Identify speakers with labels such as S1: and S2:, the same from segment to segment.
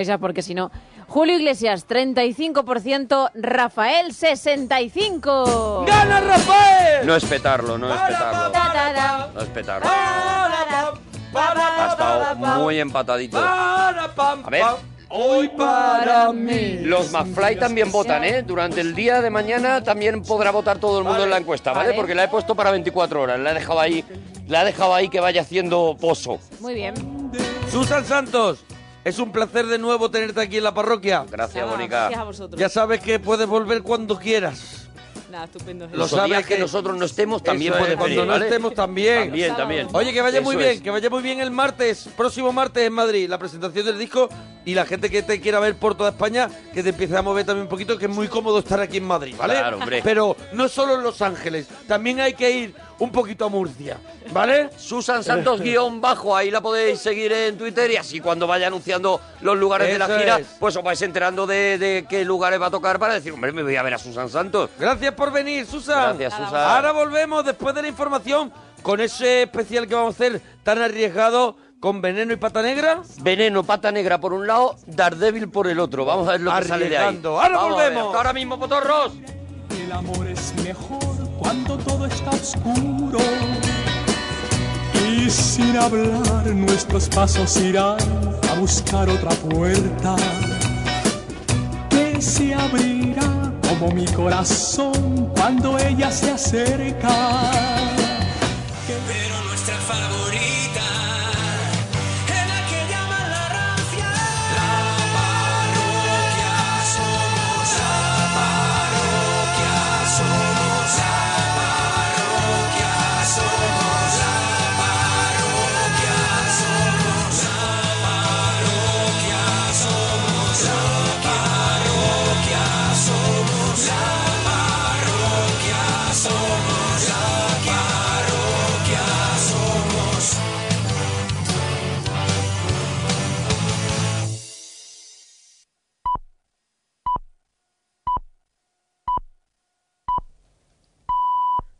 S1: Esa porque si no. Julio Iglesias, 35%, Rafael, 65%.
S2: ¡Gana Rafael!
S3: No es petarlo, no es petarlo.
S1: Ta, ta, ta.
S3: No es petarlo. Ha estado muy empatadito. A ver.
S2: Hoy para mí.
S3: Los McFly también votan, ¿eh? Durante el día de mañana también podrá votar todo el mundo en la encuesta, ¿vale?
S1: Vale.
S3: Porque la he puesto para 24 horas. La he dejado ahí, la he dejado ahí que vaya haciendo pozo.
S1: Muy bien.
S2: Susan Santos, es un placer de nuevo tenerte aquí en la parroquia.
S3: Gracias,
S1: Nada,
S3: Mónica.
S1: Gracias a vosotros.
S2: Ya sabes que puedes volver cuando quieras.
S1: Nada, estupendo.
S2: Lo
S3: Los
S2: sabes
S3: días que
S2: que-
S3: nosotros no estemos también puedes
S2: cuando
S3: venir,
S2: no
S3: ¿vale?
S2: estemos también.
S3: También, también.
S2: Oye, que vaya muy
S3: Eso
S2: bien,
S3: es.
S2: que vaya muy bien el martes, próximo martes en Madrid, la presentación del disco y la gente que te quiera ver por toda España, que te empiece a mover también un poquito, que es muy cómodo estar aquí en Madrid, ¿vale?
S3: Claro, hombre.
S2: Pero no solo en Los Ángeles, también hay que ir un poquito a Murcia, ¿vale?
S3: Susan Santos guion bajo, ahí la podéis seguir en Twitter y así cuando vaya anunciando los lugares de la gira,
S2: es.
S3: pues os vais enterando de, de qué lugares va a tocar para decir, hombre, me voy a ver a Susan Santos.
S2: Gracias por venir, Susan.
S3: Gracias, Susan.
S2: Ahora volvemos después de la información con ese especial que vamos a hacer tan arriesgado con veneno y pata negra.
S3: Veneno, pata negra por un lado, Daredevil por el otro. Vamos a ver lo que sale de ahí.
S2: Ahora
S3: Vamos
S2: volvemos.
S3: Hasta ahora mismo, potorros.
S4: El amor es mejor cuando todo está oscuro. Y sin hablar nuestros pasos irán a buscar otra puerta que se abrirá como mi corazón cuando ella se acerca. Pero nuestra favorita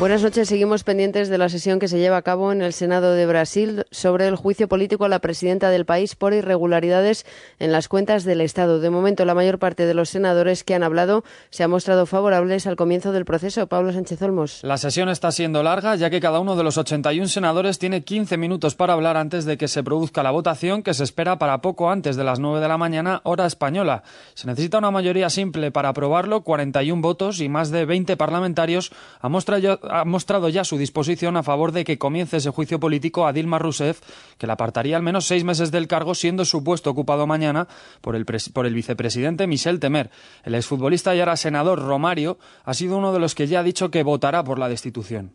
S5: Buenas noches. Seguimos pendientes de la sesión que se lleva a cabo en el Senado de Brasil sobre el juicio político a la presidenta del país por irregularidades en las cuentas del Estado. De momento, la mayor parte de los senadores que han hablado se han mostrado favorables al comienzo del proceso. Pablo Sánchez Olmos.
S6: La sesión está siendo larga, ya que cada uno de los 81 senadores tiene 15 minutos para hablar antes de que se produzca la votación, que se espera para poco antes de las 9 de la mañana, hora española. Se necesita una mayoría simple para aprobarlo, 41 votos y más de 20 parlamentarios han mostrado ha mostrado ya su disposición a favor de que comience ese juicio político a Dilma Rousseff, que la apartaría al menos seis meses del cargo, siendo su puesto ocupado mañana por el, por el vicepresidente Michel Temer. El exfutbolista y ahora senador Romario ha sido uno de los que ya ha dicho que votará por la destitución.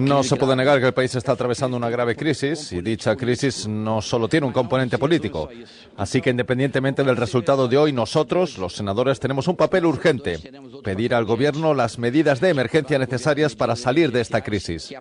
S7: No se puede negar que el país está atravesando una grave crisis y dicha crisis no solo tiene un componente político. Así que independientemente del resultado de hoy, nosotros, los senadores, tenemos un papel urgente. Pedir al Gobierno las medidas de emergencia necesarias para salir de esta crisis.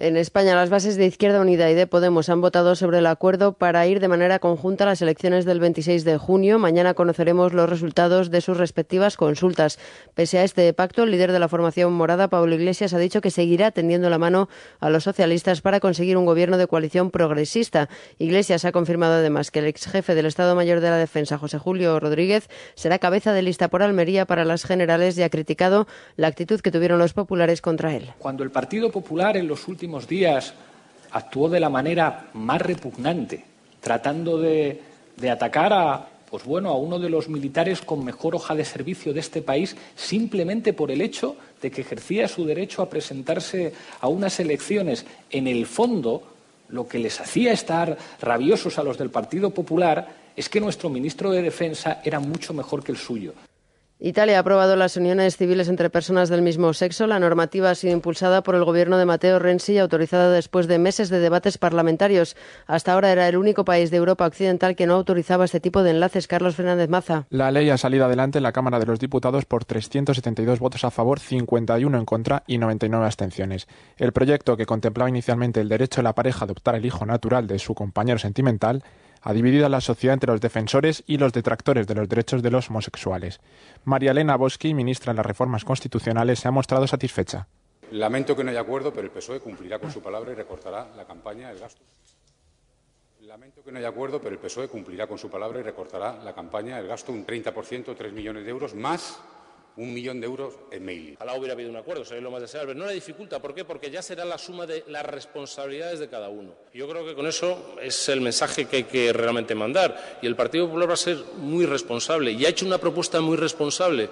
S5: En España, las bases de Izquierda Unida y de Podemos han votado sobre el acuerdo para ir de manera conjunta a las elecciones del 26 de junio. Mañana conoceremos los resultados de sus respectivas consultas. Pese a este pacto, el líder de la formación morada, Pablo Iglesias, ha dicho que seguirá tendiendo la mano a los socialistas para conseguir un gobierno de coalición progresista. Iglesias ha confirmado además que el ex jefe del Estado Mayor de la Defensa, José Julio Rodríguez, será cabeza de lista por Almería para las generales y ha criticado la actitud que tuvieron los populares contra él.
S8: Cuando el Partido Popular en los últimos días actuó de la manera más repugnante, tratando de, de atacar a, pues bueno, a uno de los militares con mejor hoja de servicio de este país, simplemente por el hecho de que ejercía su derecho a presentarse a unas elecciones. En el fondo, lo que les hacía estar rabiosos a los del Partido Popular es que nuestro ministro de Defensa era mucho mejor que el suyo.
S5: Italia ha aprobado las uniones civiles entre personas del mismo sexo. La normativa ha sido impulsada por el gobierno de Matteo Renzi y autorizada después de meses de debates parlamentarios. Hasta ahora era el único país de Europa Occidental que no autorizaba este tipo de enlaces. Carlos Fernández Maza.
S9: La ley ha salido adelante en la Cámara de los Diputados por 372 votos a favor, 51 en contra y 99 abstenciones. El proyecto, que contemplaba inicialmente el derecho de la pareja a adoptar el hijo natural de su compañero sentimental, ha dividido a la sociedad entre los defensores y los detractores de los derechos de los homosexuales. María Elena Boschi, ministra de las Reformas Constitucionales, se ha mostrado satisfecha.
S10: Lamento que no haya acuerdo, pero el PSOE cumplirá con su palabra y recortará la campaña del gasto. Lamento que no haya acuerdo, pero el PSOE cumplirá con su palabra y recortará la campaña del gasto un 30%, 3 millones de euros, más un millón de euros en mailing.
S11: Ojalá hubiera habido un acuerdo, sería lo más deseable. No le dificulta, ¿por qué? Porque ya será la suma de las responsabilidades de cada uno. Yo creo que con eso es el mensaje que hay que realmente mandar. Y el Partido Popular va a ser muy responsable y ha hecho una propuesta muy responsable.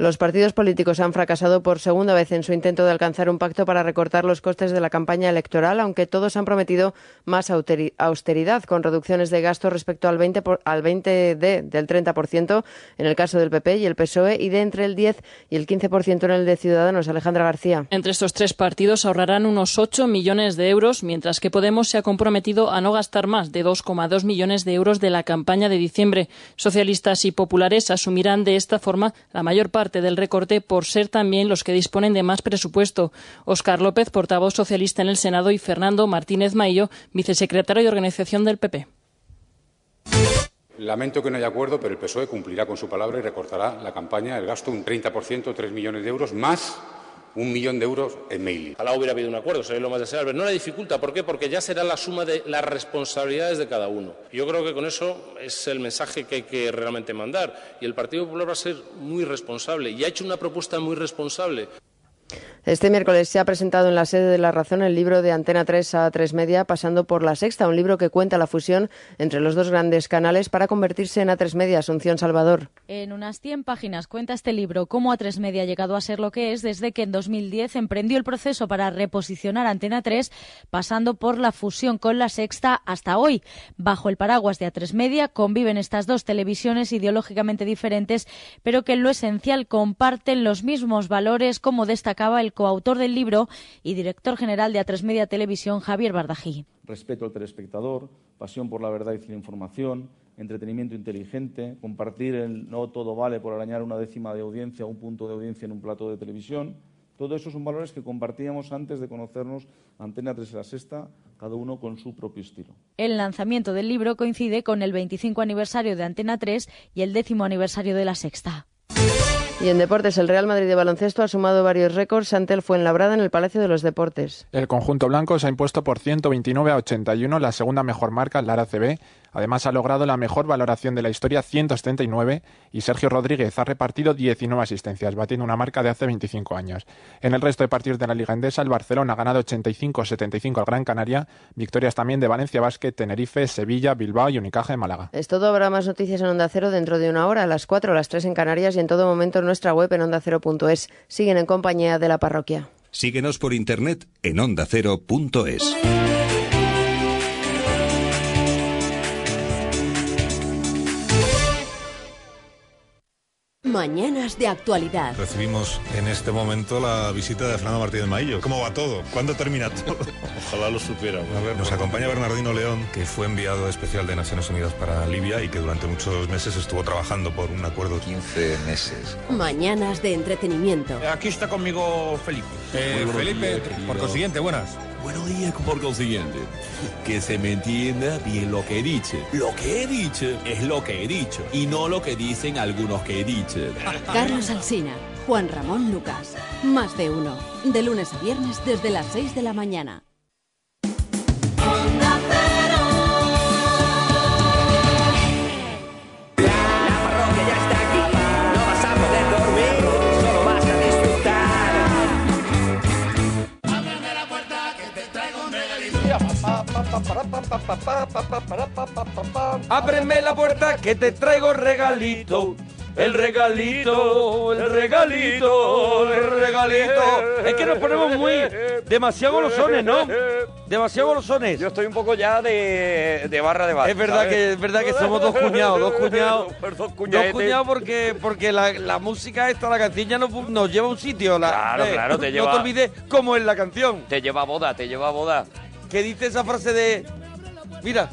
S5: Los partidos políticos han fracasado por segunda vez en su intento de alcanzar un pacto para recortar los costes de la campaña electoral, aunque todos han prometido más austeridad, con reducciones de gasto respecto al 20, al 20 de, del 30% en el caso del PP y el PSOE y de entre el 10 y el 15% en el de Ciudadanos. Alejandra García.
S12: Entre estos tres partidos ahorrarán unos 8 millones de euros, mientras que Podemos se ha comprometido a no gastar más de 2,2 millones de euros de la campaña de diciembre. Socialistas y populares asumirán de esta forma la mayor parte del recorte por ser también los que disponen de más presupuesto. Óscar López, portavoz socialista en el Senado, y Fernando Martínez Maillo, vicesecretario de Organización del PP.
S10: Lamento que no haya acuerdo, pero el PSOE cumplirá con su palabra y recortará la campaña, el gasto un 30%, 3 millones de euros, más un millón de euros en mailing.
S11: Ojalá hubiera habido un acuerdo, sería lo más deseable. No le dificulta, ¿por qué? Porque ya será la suma de las responsabilidades de cada uno. Yo creo que con eso es el mensaje que hay que realmente mandar. Y el Partido Popular va a ser muy responsable y ha hecho una propuesta muy responsable.
S5: Este miércoles se ha presentado en la sede de La Razón el libro de Antena 3 a 3 Media, pasando por La Sexta, un libro que cuenta la fusión entre los dos grandes canales para convertirse en A3 Media. Asunción Salvador.
S13: En unas 100 páginas cuenta este libro cómo A3 Media ha llegado a ser lo que es desde que en 2010 emprendió el proceso para reposicionar Antena 3, pasando por la fusión con La Sexta hasta hoy. Bajo el paraguas de A3 Media conviven estas dos televisiones ideológicamente diferentes, pero que en lo esencial comparten los mismos valores, como destacaba el coautor del libro y director general de A3 Media Televisión, Javier Bardají.
S14: Respeto al telespectador, pasión por la verdad y la información, entretenimiento inteligente, compartir el no todo vale por arañar una décima de audiencia o un punto de audiencia en un plato de televisión. Todo eso son valores que compartíamos antes de conocernos Antena 3 y la Sexta, cada uno con su propio estilo.
S13: El lanzamiento del libro coincide con el 25 aniversario de Antena 3 y el décimo aniversario de la Sexta.
S5: Y en deportes, el Real Madrid de baloncesto ha sumado varios récords ante el Fuenlabrada en el Palacio de los Deportes.
S9: El conjunto blanco se ha impuesto por 129 a 81, la segunda mejor marca en la ACB, Además, ha logrado la mejor valoración de la historia, 179, y Sergio Rodríguez ha repartido 19 asistencias, batiendo una marca de hace 25 años. En el resto de partidos de la Liga Endesa, el Barcelona ha ganado 85-75 al Gran Canaria, victorias también de Valencia Basket, Tenerife, Sevilla, Bilbao y Unicaja de Málaga.
S5: Es todo, habrá más noticias en Onda Cero dentro de una hora, a las 4 a las 3 en Canarias y en todo momento en nuestra web en ondacero.es. Siguen en compañía de la parroquia.
S15: Síguenos por internet en ondacero.es.
S16: Mañanas de actualidad.
S17: Recibimos en este momento la visita de Fernando Martínez Maillo. ¿Cómo va todo? ¿Cuándo termina todo?
S11: Ojalá lo supiera.
S17: A ver, nos acompaña Bernardino León, que fue enviado especial de Naciones Unidas para Libia y que durante muchos meses estuvo trabajando por un acuerdo.
S18: 15 meses.
S16: Mañanas de entretenimiento.
S19: Aquí está conmigo Felipe.
S20: Eh, Felipe, por consiguiente, buenas.
S21: Buenos días, por consiguiente. Que se me entienda bien lo que he dicho. Lo que he dicho es lo que he dicho y no lo que dicen algunos que he dicho.
S16: Carlos Alsina, Juan Ramón Lucas. Más de uno. De lunes a viernes desde las 6 de la mañana.
S2: Ábreme la puerta que te traigo regalito. El regalito, el regalito, el regalito. Es que nos ponemos muy demasiado golosones, ¿no? Demasiado golosones.
S3: Yo estoy un poco ya de, de barra de bar.
S2: Es verdad que es verdad que somos dos cuñados, dos cuñados.
S3: Dos
S2: cuñados porque, porque la, la música esta, la canción ya nos, lleva a un sitio. La,
S3: Claro,
S2: eh,
S3: claro, te
S2: no
S3: lleva-
S2: te olvides cómo es la canción.
S3: Te lleva a boda, te lleva a boda.
S2: ¿Qué dice esa frase de... Mira,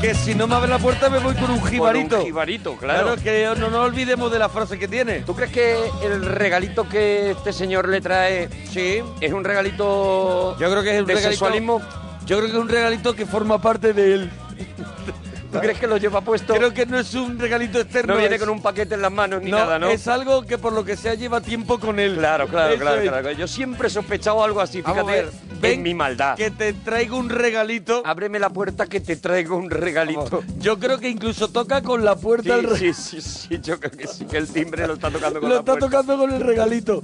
S2: que si no me abre la puerta me voy con un jibarito.
S3: un jibarito, claro.
S2: que no nos olvidemos de la frase que tiene.
S3: ¿Tú crees que el regalito que este señor le trae
S2: sí.
S3: es un regalito
S2: Yo creo que es un
S3: de
S2: regalito-
S3: sexualismo?
S2: Yo creo que es un regalito que forma parte de él.
S3: ¿Tú crees que lo lleva puesto?
S2: Creo que no es un regalito externo.
S3: No viene
S2: es-
S3: con un paquete en las manos ni
S2: no,
S3: nada, ¿no?
S2: Es algo que por lo que sea lleva tiempo con él.
S3: Claro, claro,
S2: Eso
S3: claro,
S2: es.
S3: claro. Yo siempre he sospechado algo así, fíjate, en
S2: ven
S3: mi maldad.
S2: Que te traigo un regalito.
S3: Ábreme la puerta que te traigo un regalito.
S2: Yo creo que incluso toca con la puerta
S3: Sí,
S2: el re-
S3: sí, sí, sí, yo creo que sí, que el timbre lo está tocando con
S2: Lo
S3: la
S2: está
S3: puerta.
S2: tocando con el regalito.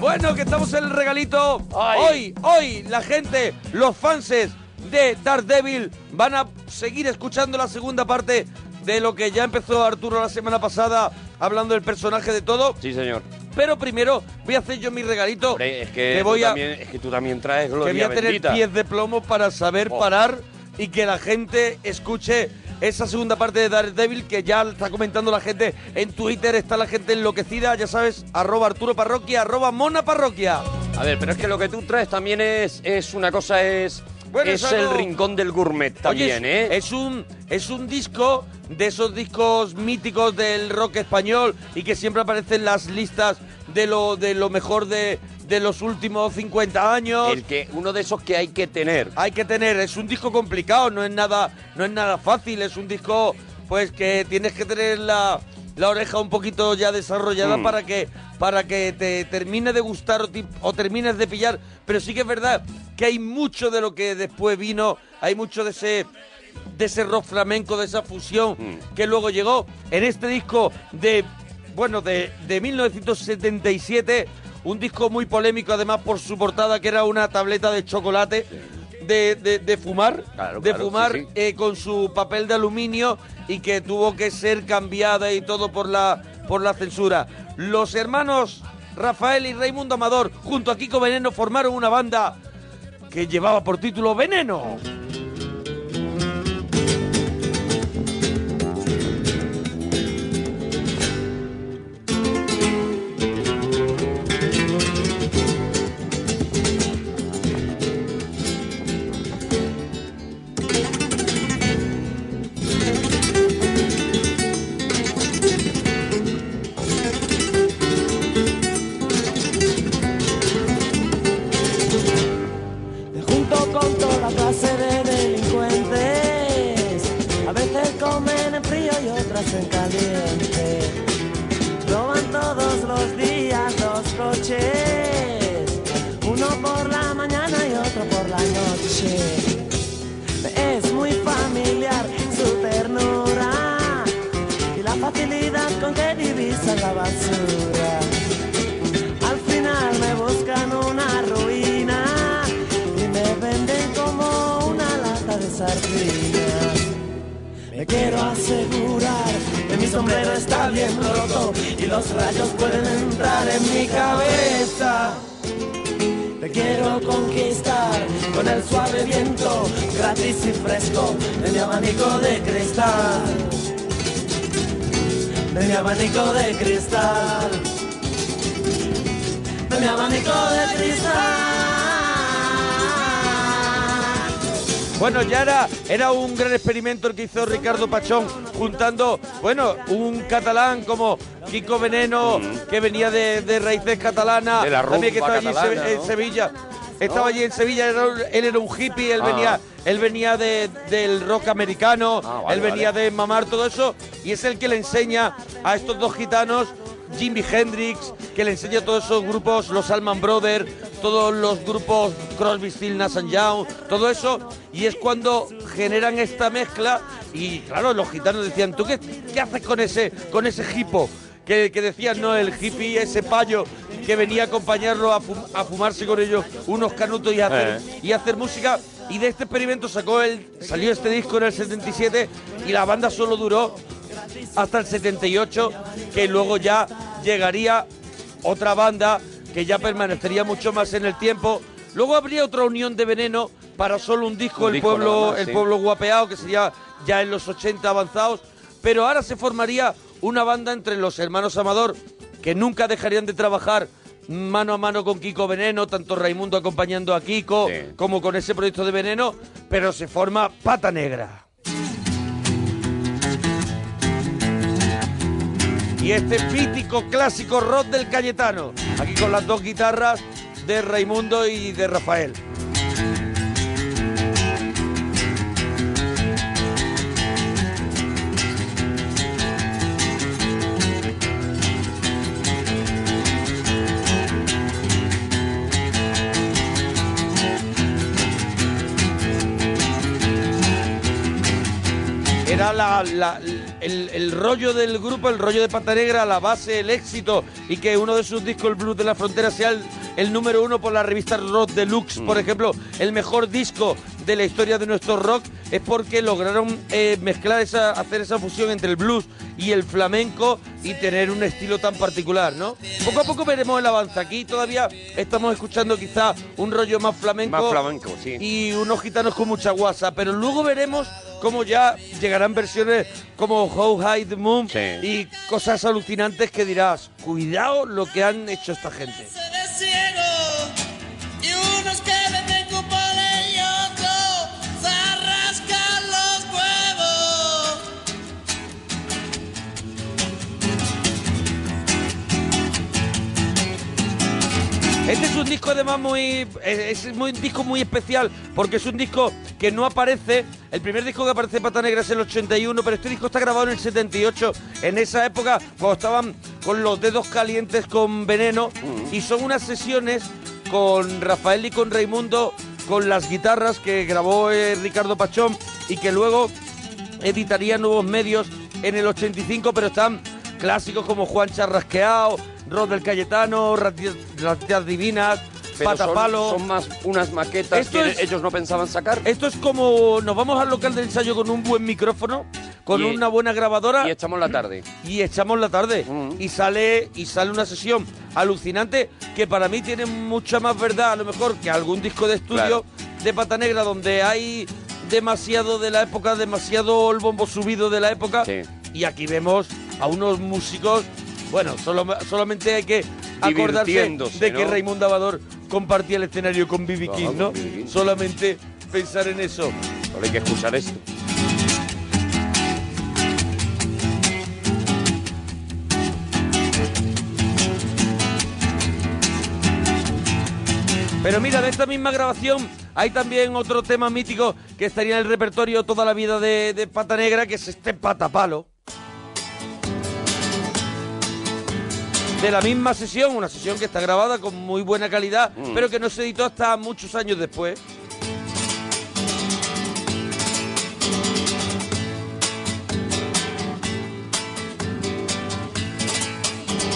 S2: Bueno, que estamos en el regalito.
S3: Ay.
S2: Hoy, hoy, la gente, los fanses de Daredevil van a seguir escuchando la segunda parte de lo que ya empezó Arturo la semana pasada hablando del personaje de todo.
S3: Sí, señor.
S2: Pero primero voy a hacer yo mi regalito.
S3: Hombre, es que,
S2: voy a,
S3: también, es que tú también traes
S2: que voy
S3: gloria
S2: a tener
S3: bendita.
S2: pies de plomo para saber
S3: Oh.
S2: parar y que la gente escuche esa segunda parte de Daredevil que ya está comentando la gente en Twitter, está la gente enloquecida, ya sabes, arroba Arturo Parroquia, arroba Mona Parroquia.
S3: A ver, pero es que lo que tú traes también es, es una cosa, es,
S2: Bueno,
S3: es el rincón del gourmet también,
S2: Oye, es,
S3: ¿eh?
S2: es un es un disco de esos discos míticos del rock español y que siempre aparece en las listas de lo de lo mejor de, de los últimos 50 años.
S3: El que, uno de esos que hay que tener.
S2: Hay que tener, es un disco complicado, no es nada no es nada fácil, es un disco pues que tienes que tener la, la oreja un poquito ya desarrollada
S3: Mm.
S2: para que para que te termine de gustar o, termines de pillar, pero sí que es verdad que hay mucho de lo que después vino, hay mucho de ese de ese rock flamenco, de esa fusión
S3: Mm.
S2: que luego llegó en este disco de, bueno, de, de 1977, un disco muy polémico además por su portada que era una tableta de chocolate. De, de- de fumar,
S3: Claro,
S2: de
S3: claro,
S2: fumar
S3: sí, sí.
S2: eh, con su papel de aluminio y que tuvo que ser cambiada y todo por la, por la censura. Los hermanos Rafael y Raimundo Amador, junto a Kiko Veneno, formaron una banda que llevaba por título Veneno.
S18: De mi abanico de cristal. De mi abanico de cristal.
S2: Bueno, ya era, era un gran experimento el que hizo Ricardo Pachón, juntando, bueno, un catalán como Kiko Veneno, que venía de, de raíces catalanas.
S3: De la
S2: también que estaba allí en. Sevilla. Estaba allí en Sevilla, él era un hippie, él
S3: Ah.
S2: venía, él venía de- del rock americano,
S3: Ah, vale,
S2: él venía
S3: vale.
S2: de mamar todo eso, y es el que le enseña a estos dos gitanos, Jimi Hendrix, que le enseña a todos esos grupos, los Allman Brothers, todos los grupos Crosby, Stills, Nash Young, todo eso, y es cuando generan esta mezcla, y claro, los gitanos decían, ¿tú qué, qué haces con ese, con ese hipo? Que, que decían, no, el hippie, ese payo que venía a acompañarlo a, fum- a fumarse con ellos unos canutos y a hacer,
S3: Eh.
S2: y a hacer música. Y de este experimento sacó el, salió este disco en el 77 y la banda solo duró hasta el 78, que luego ya llegaría otra banda que ya permanecería mucho más en el tiempo. Luego habría otra unión de veneno para solo un disco,
S3: Un
S2: el
S3: disco
S2: pueblo,
S3: más,
S2: el
S3: sí.
S2: pueblo guapeado, que sería ya en los 80 avanzados. Pero ahora se formaría una banda entre los hermanos Amador, que nunca dejarían de trabajar mano a mano con Kiko Veneno, tanto Raimundo acompañando a Kiko como con ese proyecto de Veneno, pero se forma Pata Negra. Y este mítico clásico rock del Cayetano, aquí con las dos guitarras de Raimundo y de Rafael. Era la, la- el, el rollo del grupo, el rollo de Pata Negra, la base, el éxito y que uno de sus discos, el Blues de la Frontera, sea el, el número uno por la revista Rock Deluxe, por ejemplo, el mejor disco de la historia de nuestro rock, es porque lograron eh, mezclar esa, hacer esa fusión entre el blues y el flamenco y tener un estilo tan particular, ¿no? Poco a poco veremos el avance. Aquí todavía estamos escuchando quizá un rollo más flamenco.
S3: Más flamenco, sí.
S2: Y unos gitanos con mucha guasa, pero luego veremos cómo ya llegarán versiones como How High the Moon y cosas alucinantes que dirás, cuidado lo que han hecho esta gente. Este es un disco además muy es, es muy- un disco muy especial porque es un disco que no aparece, el primer disco que aparece Pata Negra es el 81, pero este disco está grabado en el 78, en esa época cuando estaban con los dedos calientes con veneno y son unas sesiones con Rafael y con Raimundo con las guitarras que grabó eh, Ricardo Pachón y que luego editaría nuevos medios en el 85, pero están clásicos como Juan Charrasqueado, Rod del Cayetano, Rati- Ratitas Divinas,
S3: Pero
S2: Patapalo.
S3: son más unas maquetas
S2: Esto
S3: que
S2: es-
S3: ellos no pensaban sacar.
S2: Esto es como nos vamos al local de ensayo con un buen micrófono, con
S3: Y-
S2: una buena grabadora
S3: Y echamos la tarde.
S2: y echamos la tarde y sale y sale una sesión alucinante que para mí tiene mucha más verdad a lo mejor que algún disco de estudio de Pata Negra donde hay demasiado de la época, demasiado el bombo subido de la época y aquí vemos a unos músicos bueno, solo, solamente hay que acordarse de que
S3: ¿no?
S2: Raimundo Abador compartía el escenario con B.B. King, ¿no?
S3: King.
S2: Solamente pensar en eso.
S3: Ahora hay que escuchar esto.
S2: Pero mira, de esta misma grabación hay también otro tema mítico que estaría en el repertorio toda la vida de, de Pata Negra, que es este patapalo. De la misma sesión, una sesión que está grabada con muy buena calidad,
S3: Mm.
S2: pero que no se editó hasta muchos años después.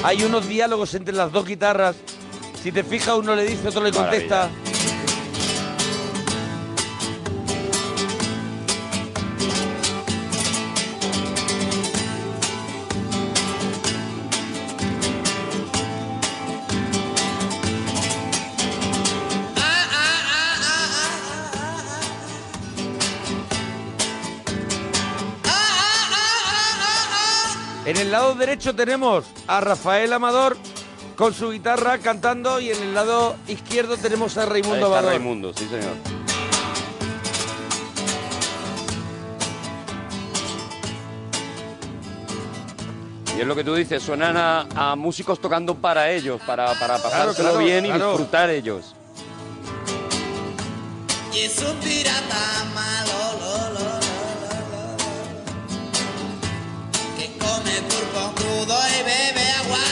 S2: Hay unos diálogos entre las dos guitarras. Si te fijas, uno le dice, otro le contesta. En el lado derecho tenemos a Rafael Amador con su guitarra cantando y en el lado izquierdo tenemos a Raimundo Amador.
S3: Raimundo, sí señor. Y es lo que tú dices, suenan a, a músicos tocando para ellos, para, para pasárselo
S2: claro,
S3: bien y
S2: claro.
S3: disfrutar ellos.
S18: Y es un pirata malo, pulpo crudo y bebe agua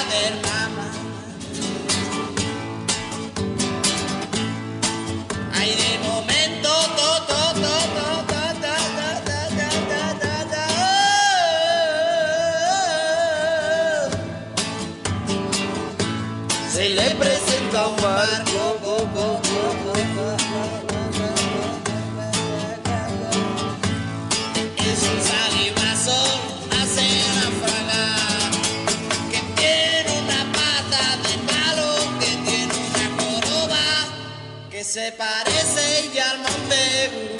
S18: se parece ya al monte.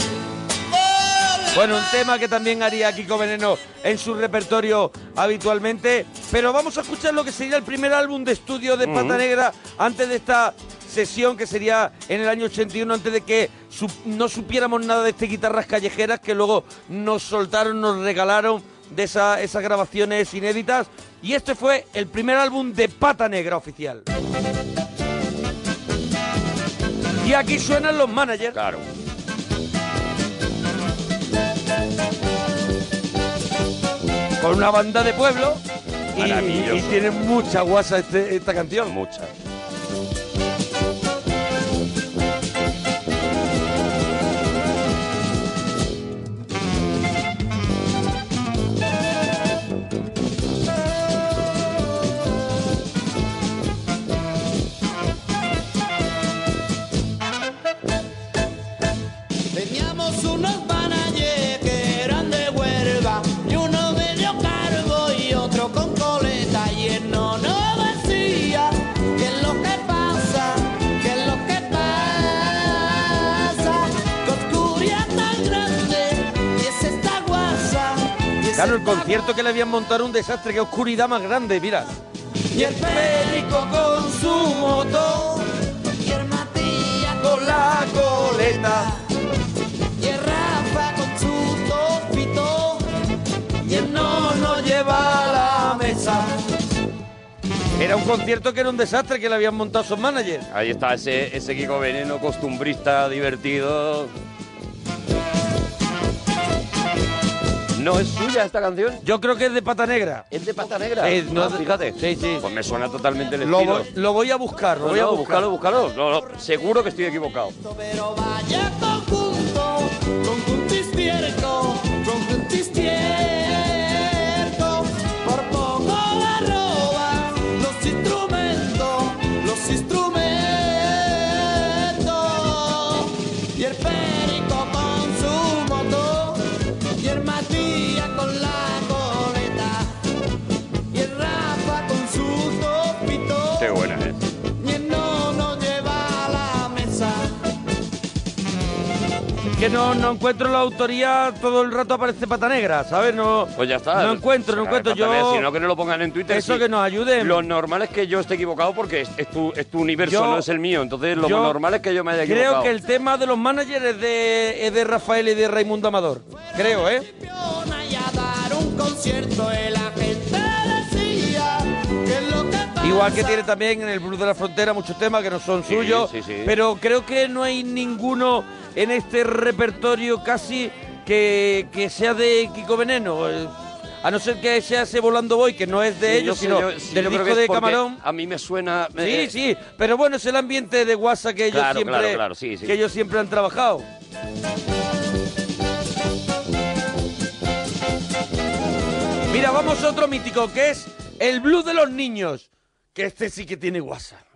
S2: Bueno, un tema que también haría Kiko Veneno en su repertorio habitualmente. Pero vamos a escuchar lo que sería el primer álbum de estudio de Pata. Negra antes de esta sesión que sería en el año 81, antes de que no supiéramos nada de estas guitarras callejeras que luego nos soltaron, nos regalaron de esa- esas grabaciones inéditas. Y este fue el primer álbum de Pata Negra oficial. Y aquí suenan los managers.
S3: Claro.
S2: Con una banda de pueblo. Y, y tiene mucha guasa este- esta canción.
S3: Mucha.
S2: Concierto que le habían montado un desastre, qué oscuridad más grande, mira.
S18: Y el perico con su moto. Y el Matías con la coleta. Y el Rafa con su topito. Y el no no lleva a la mesa.
S2: Era un concierto que era un desastre que le habían montado sus managers.
S3: Ahí está ese, ese Kiko Veneno costumbrista, divertido. ¿No es suya esta canción?
S2: Yo creo que es de Pata Negra.
S3: ¿Es de Pata Negra?
S2: Eh, no,
S3: Ah, fíjate.
S2: Sí, sí.
S3: Pues me suena totalmente el
S2: Lo
S3: estilo.
S2: voy, lo voy a buscar, lo
S3: No,
S2: voy a
S3: no,
S2: buscar.
S3: búscalo, búscalo. No, no, seguro que estoy equivocado.
S18: Pero vaya conjunto, conjuntistierco, no, no
S2: encuentro la autoría, todo el rato aparece Pata Negra, ¿sabes? No,
S3: Pues ya está.
S2: No encuentro, no encuentro. Yo...
S3: Si no, que no lo pongan en Twitter.
S2: Eso
S3: sí.
S2: que nos ayuden.
S3: Lo normal es que yo esté equivocado porque es, es tu, es tu universo,
S2: Yo-
S3: no es el mío. Entonces, lo
S2: yo
S3: normal es que yo me haya equivocado.
S2: Creo que el tema de los managers es de, es de Rafael y de Raimundo Amador. Creo, ¿eh?
S18: un concierto la
S2: Igual que tiene también en el Blues de la Frontera muchos temas que no son
S3: Sí,
S2: suyos,
S3: sí, sí.
S2: pero creo que no hay ninguno en este repertorio casi que, que sea de Kiko Veneno. eh, A no ser que sea ese Volando Boy, que no es de
S3: Sí,
S2: ellos,
S3: sé,
S2: sino
S3: yo- sí,
S2: del disco de Camarón.
S3: A mí me suena.
S2: Sí, sí, pero bueno, es el ambiente de WhatsApp que ellos
S3: Claro,
S2: siempre
S3: claro, claro, sí, sí.
S2: que ellos siempre han trabajado. Mira, vamos a otro mítico que es el blues de los niños, que este sí que tiene WhatsApp.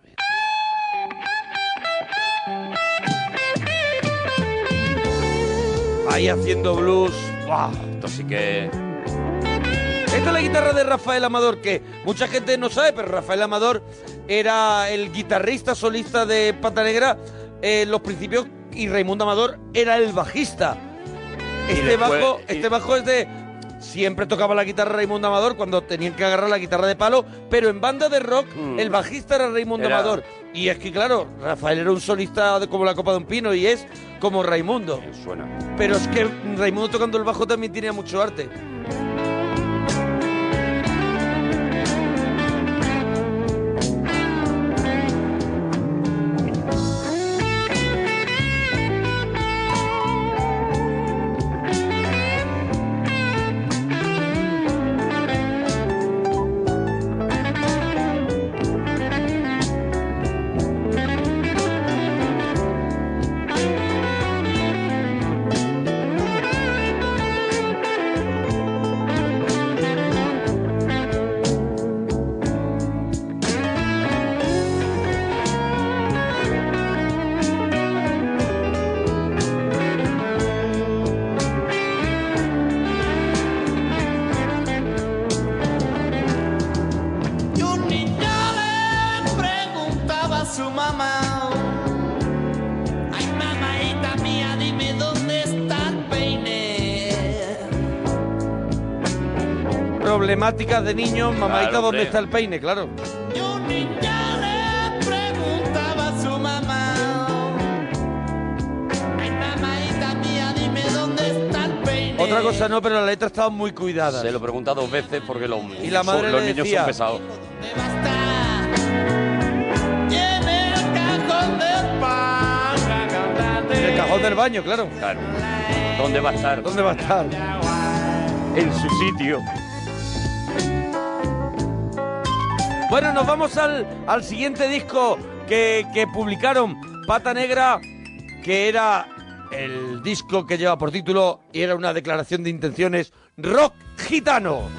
S2: Ahí haciendo blues. ¡Buah!
S3: Esto sí que.
S2: Esta es la guitarra de Rafael Amador, que mucha gente no sabe, pero Rafael Amador era el guitarrista solista de Pata Negra en los principios y Raimundo Amador era el bajista. Este
S3: después-
S2: bajo,
S3: y-
S2: este bajo es de siempre tocaba la guitarra Raimundo Amador cuando tenían que agarrar la guitarra de palo, pero en banda de rock el bajista era Raimundo
S3: Mm. Era-
S2: Amador. Y es que claro, Rafael era un solista de- como la copa de un pino y es como Raimundo.
S3: Suena.
S2: Pero es que Raimundo tocando el bajo también tenía mucho arte. Problemáticas de niños, mamaita,
S3: Claro,
S2: ¿dónde está el peine? Claro.
S18: Y un niño le preguntaba a su mamá, ay mamaita mía, dime dónde está el peine.
S2: Otra cosa no, pero la letra estaba muy cuidada.
S3: Se lo pregunta dos veces porque los,
S2: Y la madre
S3: son- los niños
S2: decía-
S3: son pesados.
S18: Y en el cajón del pan.
S2: En el cajón del baño, claro.
S3: Claro. ¿Dónde va a estar?
S2: ¿Dónde va a estar?
S3: En su sitio.
S2: Bueno, nos vamos al, al siguiente disco que, que publicaron Pata Negra, que era el disco que lleva por título y era una declaración de intenciones rock gitano.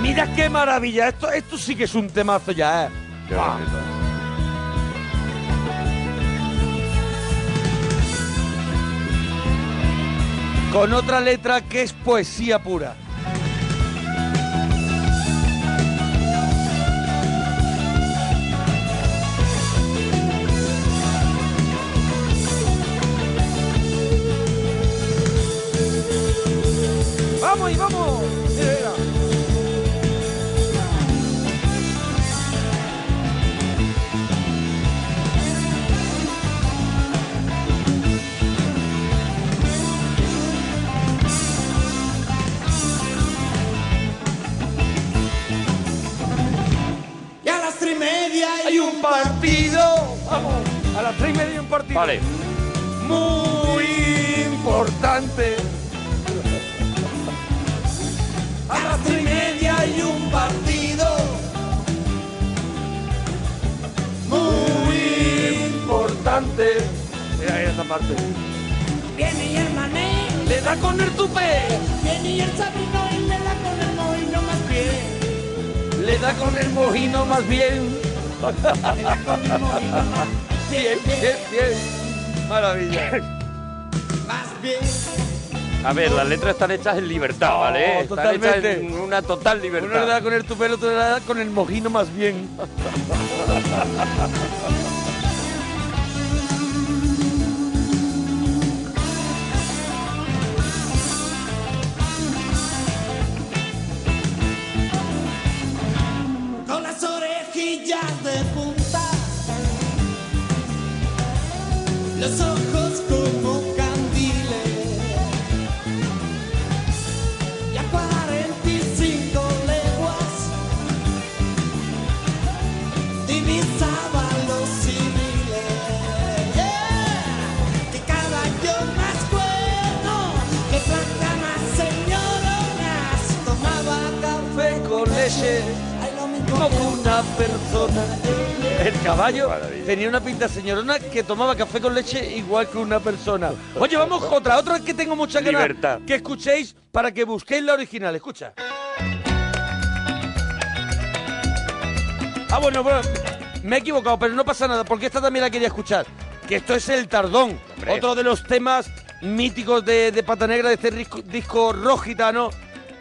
S2: Mira qué maravilla, esto, esto sí que es un temazo ya, ¿eh? Con otra letra que es poesía pura. Vamos. Mira, mira.
S18: Y a las tres y media
S2: Hay un partido. Vamos. A las tres y media hay un partido.
S3: Vale.
S2: Muy importante.
S18: A las tres y media hay un partido
S2: Muy importante. Mira, esta parte.
S18: Viene y el mané
S2: Le da con el tupé.
S18: Viene y el sabino y le da con el mohino más bien
S2: Le da con el mojino más bien. Bien, bien, bien. Maravilla.
S18: Más bien
S3: A ver, las letras están hechas en libertad, ¿vale? Están
S2: totalmente.
S3: hechas en una total
S2: Uno le
S3: libertad.
S2: da con el tupé, el otro le da con el mojino más bien.
S18: Con las orejillas de punta Los ojos
S2: una persona. El caballo tenía una pinta señorona que tomaba café con leche igual que una persona. Oye, vamos otra, otra que tengo mucha ganas
S3: Libertad.
S2: que escuchéis para que busquéis la original. Escucha. Ah, bueno, bueno, me he equivocado, pero no pasa nada, porque esta también la quería escuchar. Que esto es El Tardón, otro de los temas míticos de, de Pata Negra, de este disco, disco rojo gitano.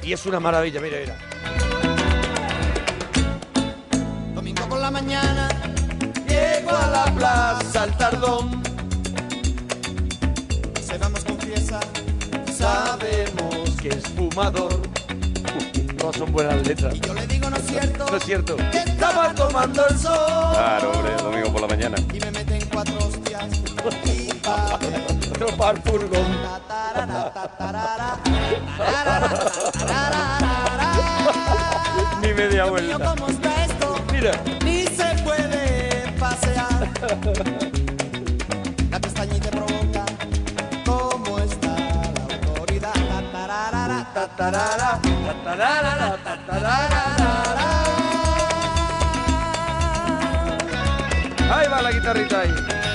S2: Y es una maravilla, mira, mira.
S18: La mañana llego a la plaza al tardón. Se vamos confiesa, sabemos
S2: que es fumador. No son buenas letras.
S18: Yo le digo no es cierto,
S2: No es cierto.
S18: que estaba tomando el sol.
S3: Claro, hombre, domingo por la mañana.
S18: Y me meten cuatro hostias y.
S2: Tropar furgón. Ni media vuelta. Mira.
S18: La pestañita provoca cómo está la autoridad. Tatarara, tatarara, tatarara, tatarara.
S2: Ahí va la guitarrita ahí.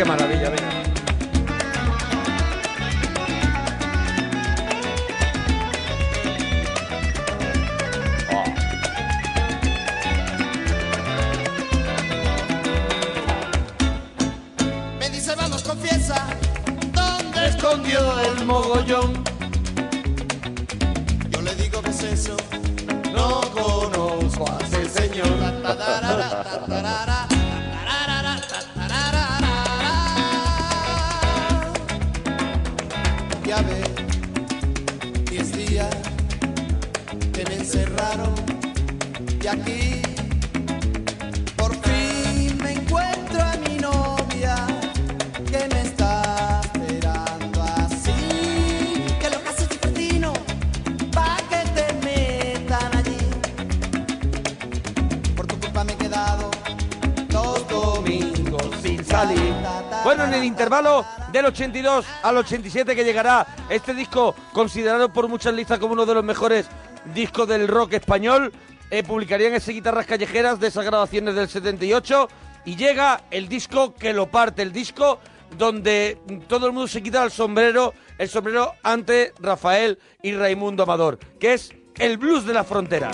S2: Qué maravilla, mira.
S18: Me dice, vamos, confiesa, ¿dónde
S2: escondió el mogollón? Intervalo del 82 al 87 que llegará este disco considerado por muchas listas como uno de los mejores discos del rock español, eh, publicarían ese guitarras callejeras de esas grabaciones del 78 y llega el disco que lo parte, el disco donde todo el mundo se quita el sombrero, el sombrero ante Rafael y Raimundo Amador, que es el blues de la frontera.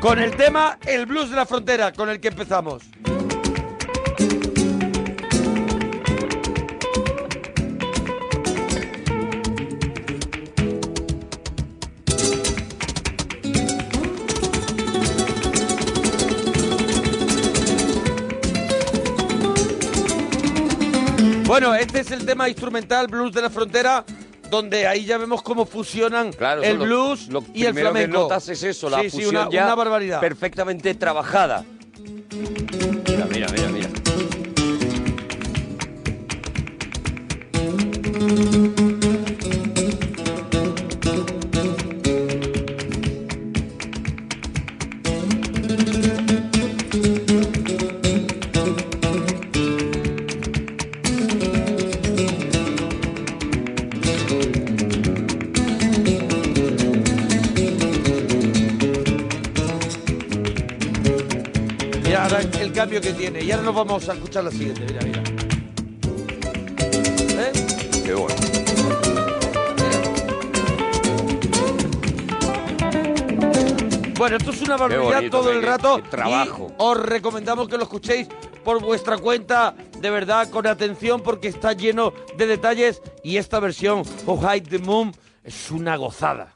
S2: Con el tema El blues de la frontera, con el que empezamos. Bueno, este es el tema instrumental Blues de la Frontera, donde ahí ya vemos cómo fusionan
S3: Claro,
S2: el blues
S3: lo
S2: y el
S3: primero que
S2: flamenco.
S3: notas es eso, la
S2: Sí, sí,
S3: fusión
S2: una,
S3: ya
S2: una barbaridad.
S3: perfectamente trabajada.
S2: El cambio que tiene. Y ahora nos vamos a escuchar la siguiente. Mira, mira. ¿Eh?
S3: Qué bueno.
S2: Bueno, esto es una barbaridad todo el
S3: qué-
S2: rato.
S3: qué trabajo.
S2: Y os recomendamos que lo escuchéis por vuestra cuenta, de verdad, con atención, porque está lleno de detalles. Y esta versión, Oh Hide the Moon, es una gozada.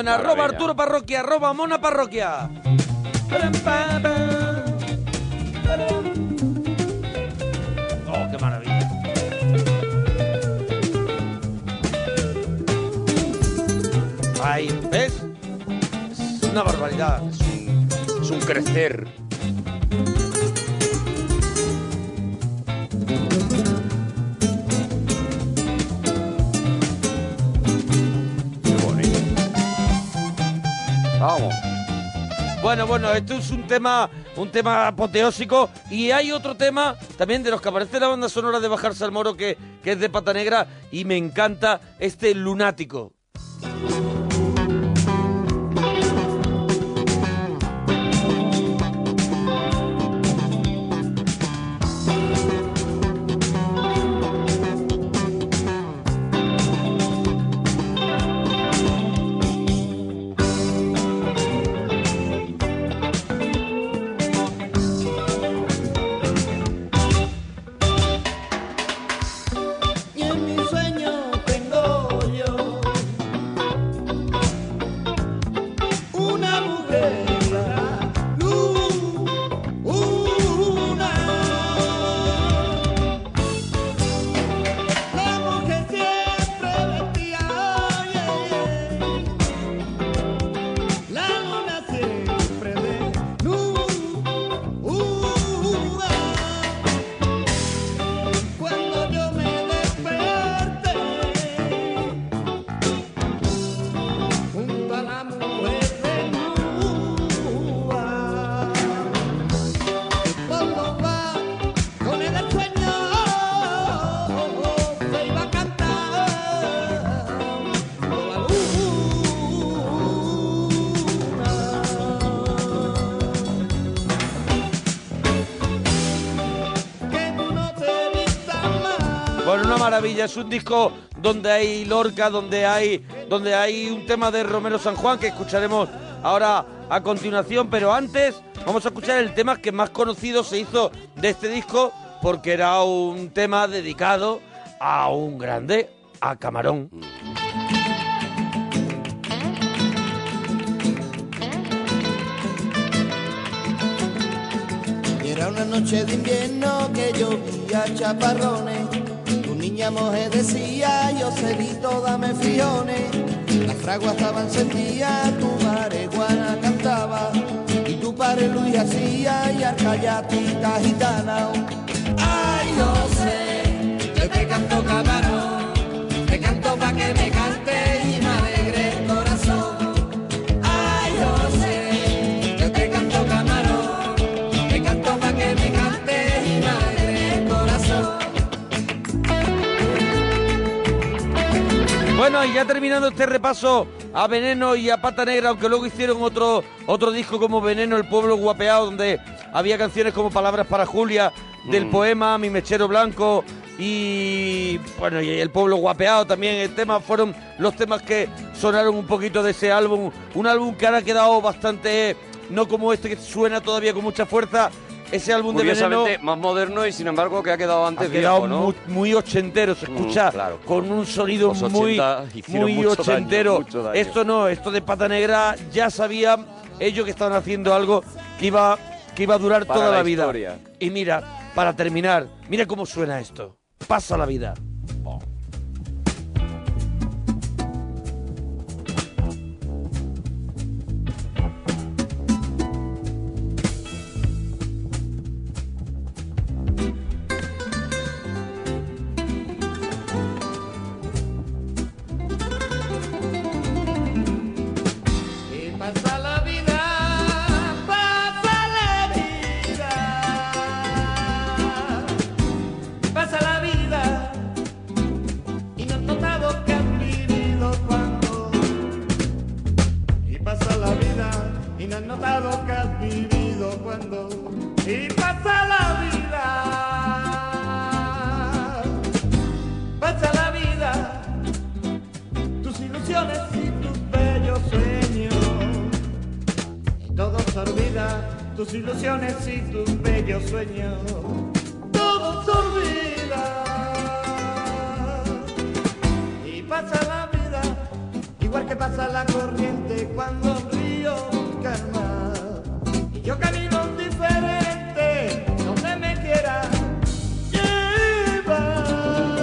S2: En arroba. Arturo Parroquia, arroba Mona Parroquia? Oh, qué maravilla. Ahí, ¿ves? Es una barbaridad.
S3: Es un, es un crecer.
S2: Bueno, bueno, esto es un tema, un tema apoteósico y hay otro tema también de los que aparece la banda sonora de Bajarse al Moro que, que es de Pata Negra y me encanta este lunático. Es un disco donde hay Lorca, donde hay, donde hay un tema de Romero San Juan que escucharemos ahora a continuación, pero antes vamos a escuchar el tema que más conocido se hizo de este disco porque era un tema dedicado a un grande, a Camarón.
S18: Era una noche de invierno que llovía chaparrones. Niña mujer decía, yo cerito, dame friones. Las fraguas estaban encendidas, tu marihuana cantaba. Y tu
S22: padre Luis hacía y arcayatita gitana. Ay, yo sé, yo te canto camarón, te canto pa' que me cante
S2: Bueno, y ya terminando este repaso a Veneno y a Pata Negra, aunque luego hicieron otro, otro disco como Veneno, El Pueblo Guapeado, donde había canciones como Palabras para Julia, del
S3: Mm.
S2: poema Mi Mechero Blanco y bueno, y El Pueblo Guapeado también. El tema fueron los temas que sonaron un poquito de ese álbum. Un álbum que ahora ha quedado bastante, no como este que suena todavía con mucha fuerza. Ese álbum de Veneno
S3: más moderno y sin embargo que ha quedado antes
S2: ha quedado
S3: viejo, ¿no?
S2: muy, muy ochentero, se
S3: Mm,
S2: escucha
S3: claro.
S2: con un sonido muy,
S3: 80 hicieron
S2: muy
S3: daño,
S2: ochentero.
S3: daño.
S2: Esto no, esto de Pata Negra ya sabían ellos que estaban haciendo algo que iba, que iba a durar
S3: Para
S2: toda
S3: la
S2: la, vida. Y mira, para terminar, mira cómo suena esto. Pasa la vida.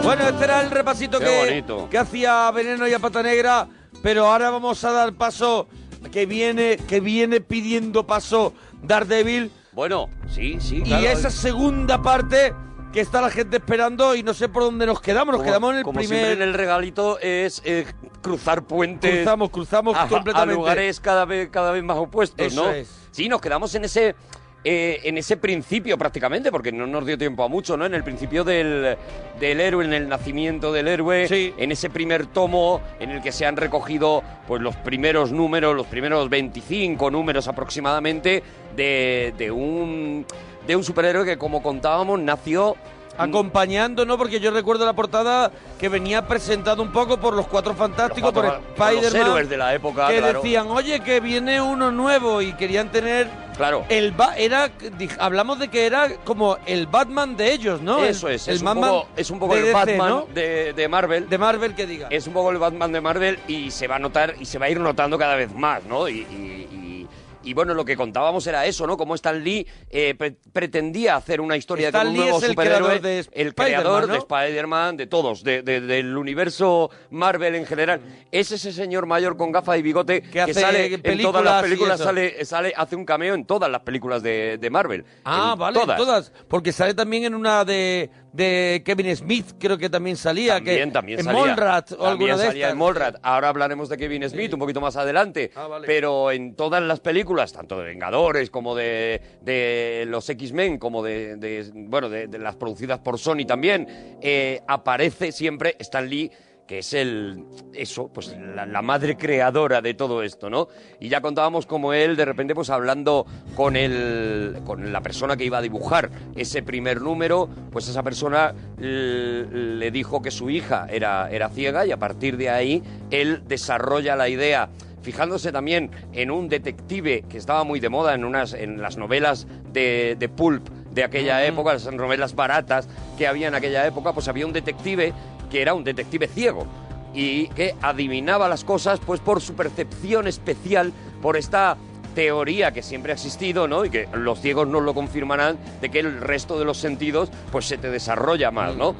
S2: Bueno, este era el repasito que, hacía Veneno y a Pata Negra, pero ahora vamos a dar paso que viene, que viene pidiendo paso Daredevil.
S3: Bueno, sí, sí.
S2: Y
S3: claro.
S2: esa segunda parte que está la gente esperando y no sé por dónde nos quedamos, nos
S3: Como-
S2: quedamos en el
S3: como
S2: primer...
S3: siempre en el regalito es eh, cruzar puentes.
S2: Cruzamos, cruzamos
S3: a,
S2: completamente.
S3: A lugares cada vez, cada vez más opuestos,
S2: Eso
S3: ¿no?
S2: es.
S3: Sí, nos quedamos en ese... eh, en ese principio prácticamente, porque no nos dio tiempo a mucho, ¿no? En el principio del, del héroe, en el nacimiento del héroe, en ese primer tomo en el que se han recogido pues los primeros números, los primeros 25 números aproximadamente de, de un de un superhéroe que como contábamos nació
S2: acompañando, ¿no? Porque yo recuerdo la portada que venía presentado un poco por los Cuatro Fantásticos,
S3: Los
S2: por
S3: cuatro- por los
S2: Spider-Man.
S3: de la época,
S2: Que
S3: claro.
S2: decían, oye, que viene uno nuevo y querían tener...
S3: Claro.
S2: El ba- era, hablamos de que era como el Batman de ellos, ¿no?
S3: Eso es,
S2: el
S3: es, un poco, es un poco
S2: de
S3: el
S2: DC,
S3: Batman
S2: ¿no?
S3: de, de Marvel.
S2: De Marvel que diga.
S3: Es un poco el Batman de Marvel y se va a notar y se va a ir notando cada vez más, ¿no? Y, y- y- y bueno, lo que contábamos era eso, ¿no? Como Stan Lee eh, pre- pretendía hacer una historia
S2: Stan
S3: con un
S2: Lee
S3: nuevo
S2: es el
S3: superhéroe.
S2: creador de
S3: el creador
S2: ¿no?
S3: de Spider-Man, de todos, de- de- del universo Marvel en general. Es ese señor mayor con gafas y bigote que,
S2: hace
S3: sale en todas las películas, sale, sale, hace un cameo en todas las películas de, de Marvel.
S2: Ah,
S3: En
S2: vale,
S3: todas.
S2: todas. Porque sale también en una de, de Kevin Smith, creo que también salía.
S3: También,
S2: que,
S3: también
S2: en
S3: salía.
S2: Mallrat o
S3: También
S2: alguna de
S3: salía
S2: estas.
S3: en Mallrat. Ahora hablaremos de Kevin Smith un poquito más adelante.
S2: Ah, vale.
S3: Pero en todas las películas, tanto de Vengadores como de, de los X-Men, como de, de- bueno, de, de las producidas por Sony también, eh, aparece siempre Stan Lee que es el eso, pues la, la madre creadora de todo esto, ¿no? Y ya contábamos como él de repente pues hablando con el con la persona que iba a dibujar ese primer número, pues esa persona le dijo que su hija era era ciega y a partir de ahí él desarrolla la idea fijándose también en un detective que estaba muy de moda en unas en las novelas de, de pulp de aquella época, las novelas baratas que había en aquella época, pues había un detective que era un detective ciego y que adivinaba las cosas pues por su percepción especial, por esta teoría que siempre ha existido, ¿no? Y que los ciegos nos lo confirmarán de que el resto de los sentidos pues se te desarrolla más, ¿no?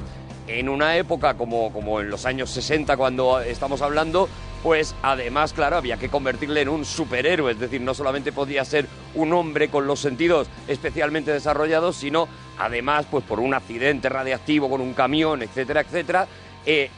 S3: En una época como, como en los años 60 cuando estamos hablando, pues además, claro, había que convertirle en un superhéroe, es decir, no solamente podía ser un hombre con los sentidos especialmente desarrollados, sino además, pues por un accidente radiactivo con un camión, etcétera, etcétera, eh,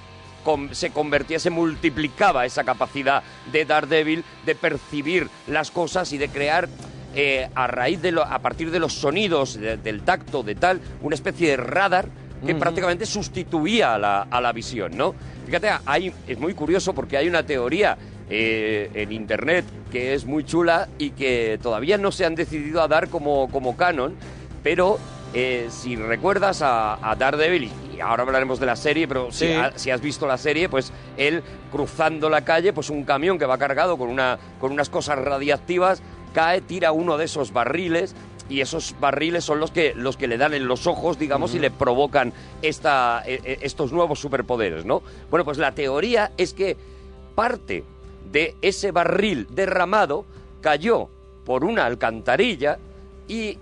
S3: se convertía, se multiplicaba esa capacidad de Daredevil de percibir las cosas y de crear eh, a raíz de lo, a partir de los sonidos, de- del tacto, de tal, una especie de radar que prácticamente sustituía a la, a la visión, ¿no? Fíjate, hay, es muy curioso porque hay una teoría eh, en internet que es muy chula y que todavía no se han decidido a dar como, como canon, pero eh, si recuerdas a, a Daredevil, y ahora hablaremos de la serie, pero si, ha- si has visto la serie, pues él cruzando la calle, pues un camión que va cargado con, una, con unas cosas radiactivas, cae, tira uno de esos barriles y esos barriles son los que, los que le dan en los ojos, digamos, y le provocan esta, eh, eh, estos nuevos superpoderes, ¿no? Bueno, pues la teoría es que parte de ese barril derramado cayó por una alcantarilla y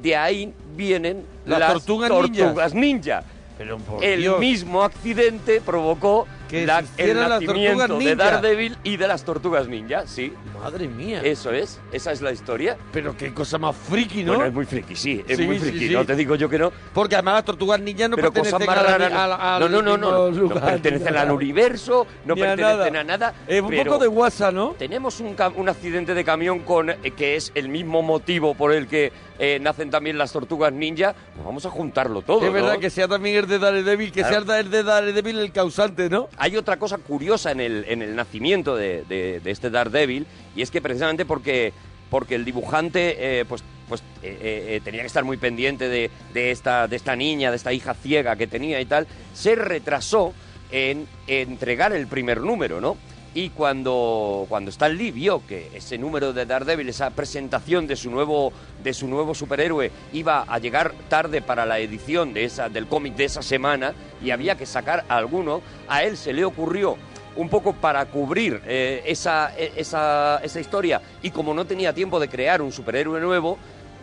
S3: de ahí vienen
S2: Las
S3: las
S2: tortugas
S3: ninja.
S2: Pero por
S3: El
S2: Dios.
S3: mismo accidente provocó
S2: Que
S3: la- el nacimiento de
S2: ninja.
S3: Daredevil y de las tortugas ninja, sí.
S2: Madre mía.
S3: Eso es, esa es la historia.
S2: Pero qué cosa más friki, ¿no?
S3: Bueno, es muy friki, sí, es
S2: Sí,
S3: muy friki,
S2: sí.
S3: no te digo yo que no.
S2: Porque además las tortugas ninjas no
S3: pero
S2: pertenecen a la- a la-
S3: no, no, no, no, no, pertenecen al universo, no pertenecen a nada.
S2: Es un poco de WhatsApp, ¿no?
S3: Tenemos un, accidente de camión con eh, que es el mismo motivo por el que eh, nacen también las tortugas ninja. Pues vamos a juntarlo todo.
S2: es verdad
S3: ¿no?
S2: que sea también el de Daredevil, que
S3: Claro.
S2: sea el de Daredevil el causante, ¿no?
S3: Hay otra cosa curiosa en el, en el nacimiento de, de- de este Daredevil, y es que precisamente porque, porque el dibujante eh, pues, pues, eh, eh, tenía que estar muy pendiente de, de esta, de esta niña, de esta hija ciega que tenía y tal, se retrasó en entregar el primer número, ¿no? Y cuando, cuando Stan Lee vio que ese número de Daredevil, esa presentación de su nuevo, de su nuevo superhéroe, iba a llegar tarde para la edición de esa, del cómic de esa semana y había que sacar alguno, a él se le ocurrió un poco para cubrir eh, esa, e- esa, esa historia. Y como no tenía tiempo de crear un superhéroe nuevo,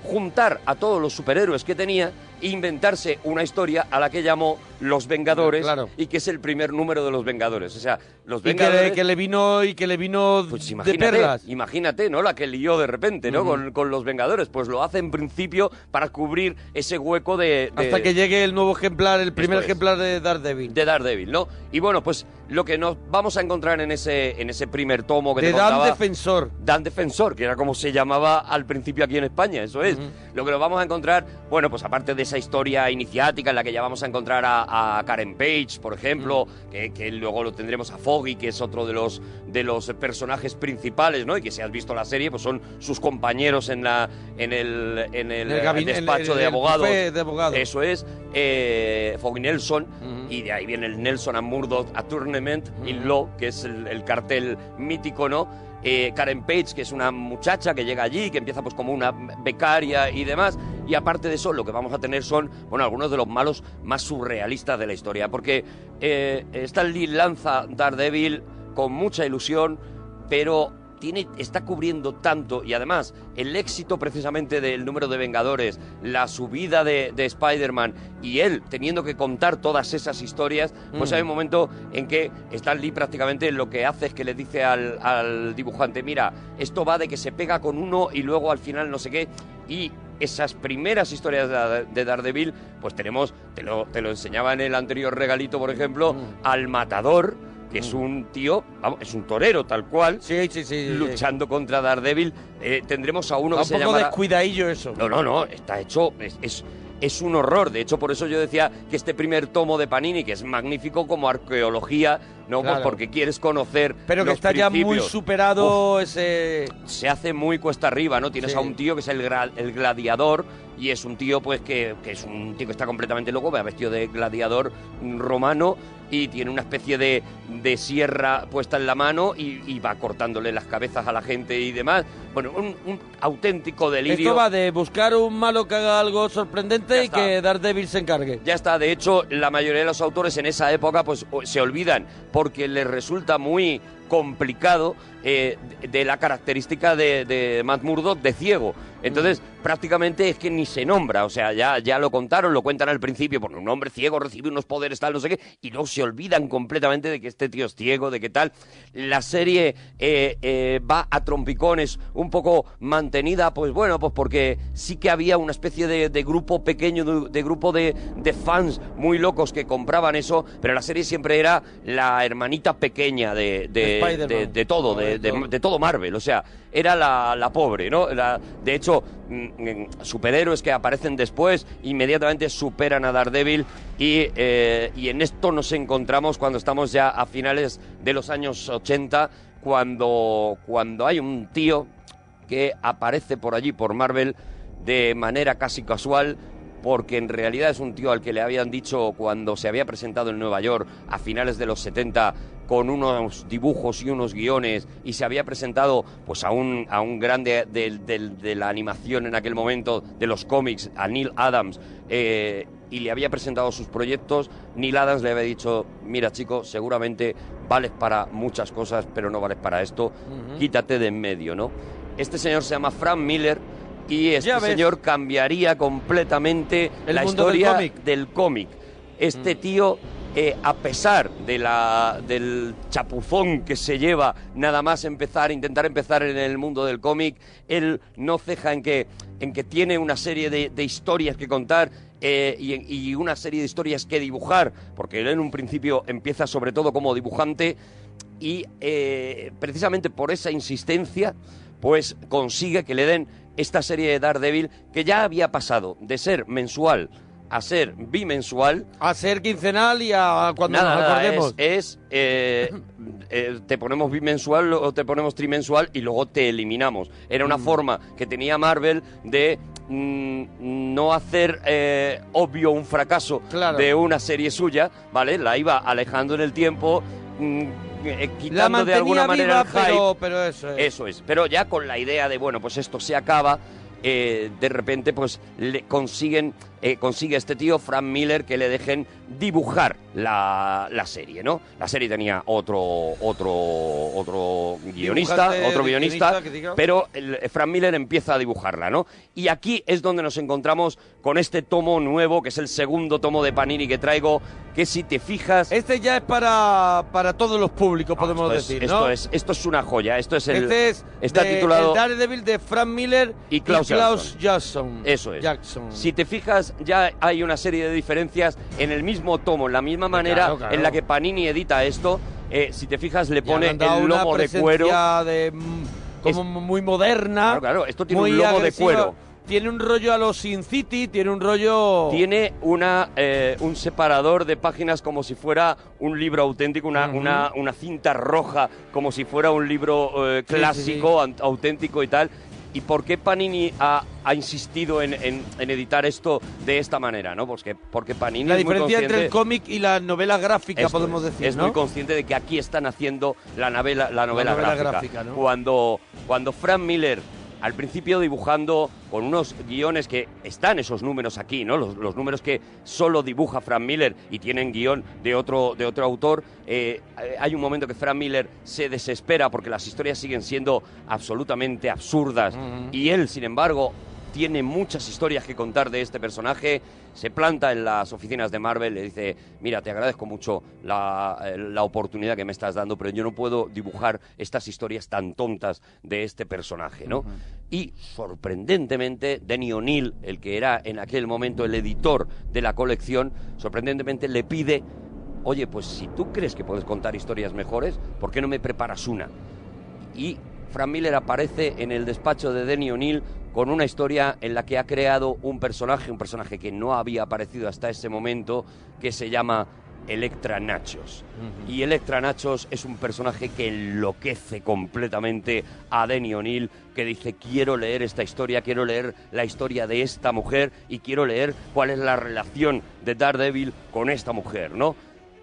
S3: juntar a todos los superhéroes que tenía inventarse una historia a la que llamó Los Vengadores
S2: Claro.
S3: y que es el primer número de Los Vengadores. O sea, Los
S2: Y que
S3: Vengadores...
S2: le, que le vino y que le vino de
S3: Imagínate,
S2: perlas.
S3: imagínate, ¿no? La que lió de repente, ¿no? Con, con los Vengadores. Pues lo hace en principio para cubrir ese hueco de... de-
S2: Hasta que llegue el nuevo ejemplar, el primer
S3: es.
S2: ejemplar de Daredevil.
S3: de Daredevil, ¿no? Y bueno, pues lo que nos vamos a encontrar en ese, en ese primer tomo que
S2: De
S3: te
S2: Dan
S3: contaba...
S2: Defensor.
S3: Dan Defensor, que era como se llamaba al principio aquí en España, eso es. Lo que nos vamos a encontrar, bueno, pues aparte de esa historia iniciática en la que ya vamos a encontrar a, a Karen Page, por ejemplo, que, que luego lo tendremos a Foggy, que es otro de los, de los personajes principales, ¿no? Y que si has visto la serie, pues son sus compañeros en, la, en el, en el,
S2: el gabin-
S3: despacho
S2: el-
S3: de
S2: el
S3: abogados.
S2: de abogados.
S3: Eso es. Eh, Foggy Nelson, y de ahí viene el Nelson and Murdoch a In Law, que es el, el cartel mítico, ¿no? Eh, Karen Page, que es una muchacha que llega allí, que empieza pues como una becaria y demás. Y aparte de eso, lo que vamos a tener son, bueno, algunos de los malos más surrealistas de la historia. Porque eh, Stan Lee lanza Daredevil con mucha ilusión, pero tiene, está cubriendo tanto y además el éxito precisamente del número de Vengadores, la subida de, de Spider-Man y él teniendo que contar todas esas historias, pues
S2: Mm.
S3: hay un momento en que Stan Lee prácticamente lo que hace es que le dice al, al dibujante, mira, esto va de que se pega con uno y luego al final no sé qué, y esas primeras historias de, de Daredevil, pues tenemos, te lo, te lo enseñaba en el anterior regalito, por ejemplo,
S2: Mm.
S3: al matador, que es un tío, vamos, es un torero tal cual,
S2: sí,
S3: luchando contra Daredevil. Eh, tendremos a uno que se
S2: un poco
S3: llama...
S2: descuidadillo eso.
S3: No, no, no, está hecho, es, es, es un horror. De hecho, por eso yo decía que este primer tomo de Panini, que es magnífico como arqueología, ¿no? Pues porque quieres conocer
S2: Pero que
S3: los
S2: está ya muy superado ese...
S3: Se hace muy cuesta arriba, ¿no? Tienes
S2: Sí.
S3: a un tío que es el, el gladiador y es un tío, pues, que, que es un tío que está completamente loco, va vestido de gladiador romano y tiene una especie de, de sierra puesta en la mano y, y va cortándole las cabezas a la gente y demás. Bueno, un, un auténtico delirio.
S2: Esto va de buscar un malo que haga algo sorprendente y que Daredevil se encargue.
S3: Ya está, de hecho, la mayoría de los autores en esa época pues se olvidan porque les resulta muy complicado eh, de la característica de, de Matt Murdock de ciego. Entonces, prácticamente es que ni se nombra, o sea, ya, ya lo contaron, lo cuentan al principio, porque un hombre ciego recibe unos poderes tal, no sé qué, y luego se olvidan completamente de que este tío es ciego, de qué tal. La serie eh, eh, va a trompicones, un poco mantenida, pues bueno, pues porque sí que había una especie de, de grupo pequeño, de, de grupo de, de fans muy locos que compraban eso, pero la serie siempre era la hermanita pequeña de, de, de- de todo, de, de- de todo Marvel, o sea, era la, la pobre, ¿no? La- de hecho, mm, superhéroes que aparecen después inmediatamente superan a Daredevil y, eh, y en esto nos encontramos cuando estamos ya a finales de los años 80, cuando, cuando hay un tío que aparece por allí, por Marvel, de manera casi casual, porque en realidad es un tío al que le habían dicho cuando se había presentado en Nueva York a finales de los 70 con unos dibujos y unos guiones y se había presentado pues a un, a un grande del- de la animación en aquel momento, de los cómics, a Neil Adams, eh, y le había presentado sus proyectos, Neil Adams le había dicho, mira chico, seguramente vales para muchas cosas, pero no vales para esto, quítate de en medio, ¿no? Este señor se llama Frank Miller y este señor cambiaría completamente
S2: El
S3: la historia.
S2: Mm.
S3: del cómic. Este tío, eh, a pesar de la, del chapuzón que se lleva nada más empezar, intentar empezar en el mundo del cómic, él no ceja en que, en que tiene una serie de, de historias que contar eh, y, y una serie de historias que dibujar, porque él en un principio empieza sobre todo como dibujante y eh, precisamente por esa insistencia, pues consigue que le den esta serie de Daredevil que ya había pasado de ser mensual a ser bimensual.
S2: A ser quincenal y a cuando
S3: Nada,
S2: nos
S3: nada,
S2: acordemos.
S3: es, es, eh, eh, te ponemos bimensual o te ponemos trimensual y luego te eliminamos. Era una forma que tenía Marvel de mm, no hacer eh, obvio un fracaso
S2: Claro.
S3: de una serie suya, ¿vale? La iba alejando en el tiempo, mm, eh, quitando de alguna manera
S2: viva,
S3: el hype.
S2: pero, pero eso es.
S3: Eso es, pero ya con la idea de, bueno, pues esto se acaba, eh, de repente pues le consiguen, eh, consigue este tío, Frank Miller, que le dejen dibujar la, la serie, ¿no? La serie tenía otro, otro, otro guionista, otro guionista, pero el, Frank Miller empieza a dibujarla, ¿no? Y aquí es donde nos encontramos con este tomo nuevo, que es el segundo tomo de Panini que traigo, que si te fijas...
S2: Este ya es para, para todos los públicos, podemos
S3: esto es-
S2: decir,
S3: esto
S2: ¿no?
S3: es, esto es una joya, esto es el...
S2: este es
S3: está
S2: de-
S3: titulado...
S2: el Daredevil de Frank Miller
S3: y Klaus, Jackson.
S2: Jackson.
S3: Eso es.
S2: Jackson.
S3: Si te fijas, ya hay una serie de diferencias en el mismo tomo, en la misma manera
S2: claro, claro.
S3: en la que Panini edita esto. eh, si te fijas, le pone el lomo de cuero.
S2: de, mm, como muy moderna.
S3: Claro, claro, esto tiene un lomo de cuero.
S2: Tiene un rollo a los Sin City, tiene un rollo...
S3: Tiene una, eh, un separador de páginas como si fuera un libro auténtico, una,
S2: Ujú.
S3: una, una cinta roja, como si fuera un libro eh,
S2: Sí, sí,
S3: clásico, an- auténtico y tal. ¿Y por qué Panini ha, ha insistido en, en- en editar esto de esta manera? ¿no? Porque, porque Panini
S2: La
S3: es muy
S2: diferencia entre el cómic y la novela gráfica, podemos decir,
S3: es
S2: ¿no?
S3: muy consciente de que aquí están haciendo la novela, la novela,
S2: novela
S3: gráfica.
S2: gráfica, ¿no?
S3: Cuando, cuando Frank Miller, al principio dibujando con unos guiones que están esos números aquí, ¿no? Los, los números que solo dibuja Frank Miller y tienen guion de otro, de otro autor. eh, hay un momento que Frank Miller se desespera porque las historias siguen siendo absolutamente absurdas y él, sin embargo, tiene muchas historias que contar de este personaje. Se planta en las oficinas de Marvel, le dice, mira, te agradezco mucho la, eh, la oportunidad que me estás dando, pero yo no puedo dibujar estas historias tan tontas de este personaje, ¿no? Y sorprendentemente, Denny O'Neill, el que era en aquel momento el editor de la colección, sorprendentemente le pide, oye, pues si tú crees que puedes contar historias mejores, ¿por qué no me preparas una? y Frank Miller aparece en el despacho de Denny O'Neill con una historia en la que ha creado un personaje, un personaje que no había aparecido hasta ese momento, que se llama Electra Nachos. Y Electra Nachos es un personaje que enloquece completamente a Denny O'Neill, que dice, quiero leer esta historia, quiero leer la historia de esta mujer y quiero leer cuál es la relación de Daredevil con esta mujer, ¿no?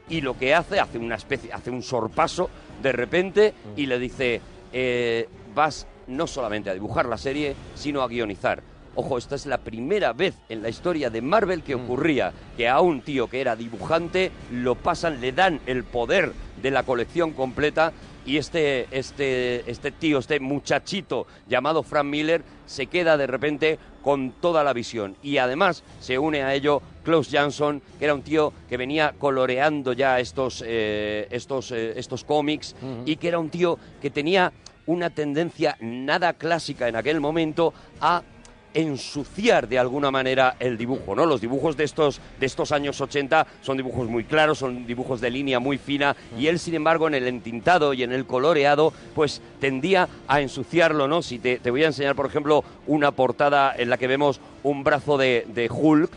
S3: y lo que hace, hace una especie, hace un sorpaso de repente y le dice, eh, vas no solamente a dibujar la serie, sino a guionizar. Ojo, esta es la primera vez en la historia de Marvel que ocurría que a un tío que era dibujante lo pasan, le dan el poder de la colección completa y este, este, este tío, este muchachito llamado Frank Miller se queda de repente con toda la visión. Y además se une a ello Klaus Jansson, que era un tío que venía coloreando ya estos, eh, estos, eh, estos cómics y que era un tío que tenía una tendencia nada clásica en aquel momento a ensuciar de alguna manera el dibujo, ¿no? Los dibujos de estos, de estos años 80 son dibujos muy claros, son dibujos de línea muy fina y él, sin embargo, en el entintado y en el coloreado, pues tendía a ensuciarlo, ¿no? Si te, te voy a enseñar, por ejemplo, una portada en la que vemos un brazo de, de Hulk,